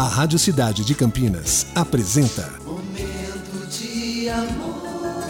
A Rádio Cidade de Campinas apresenta.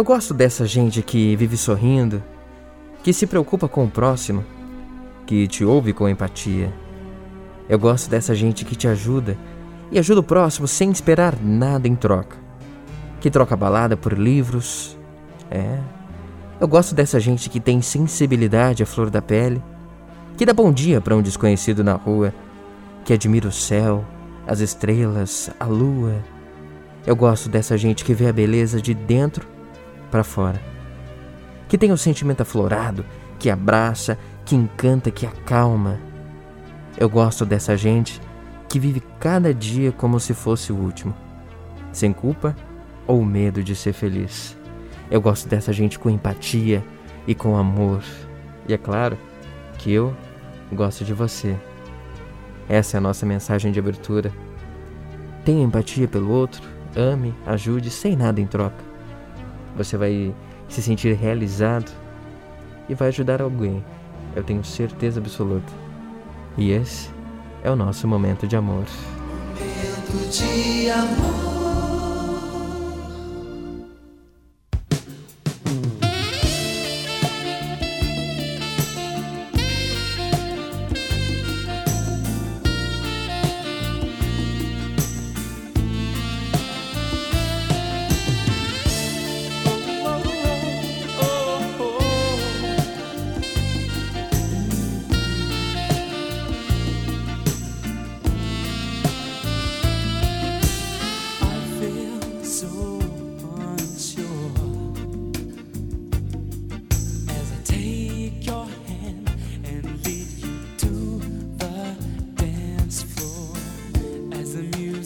Eu gosto dessa gente que vive sorrindo, que se preocupa com o próximo, que te ouve com empatia. Eu gosto dessa gente que te ajuda e ajuda o próximo sem esperar nada em troca. Que troca balada por livros. É. Eu gosto dessa gente que tem sensibilidade à flor da pele, que dá bom dia para um desconhecido na rua, que admira o céu, as estrelas, a lua. Eu gosto dessa gente que vê a beleza de dentro para fora. Que tem o sentimento aflorado, que abraça, que encanta, que acalma. Eu gosto dessa gente que vive cada dia como se fosse o último, sem culpa ou medo de ser feliz. Eu gosto dessa gente com empatia e com amor. E é claro que eu gosto de você. Essa é a nossa mensagem de abertura. Tenha empatia pelo outro, ame, ajude sem nada em troca. Você vai se sentir realizado e vai ajudar alguém. Eu tenho certeza absoluta. E esse é o nosso momento de amor. Momento de amor.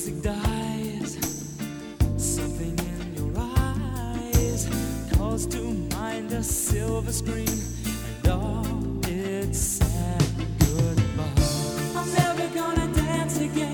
Music dies, something in your eyes calls to mind a silver screen and all its sad goodbye. I'm never gonna dance again.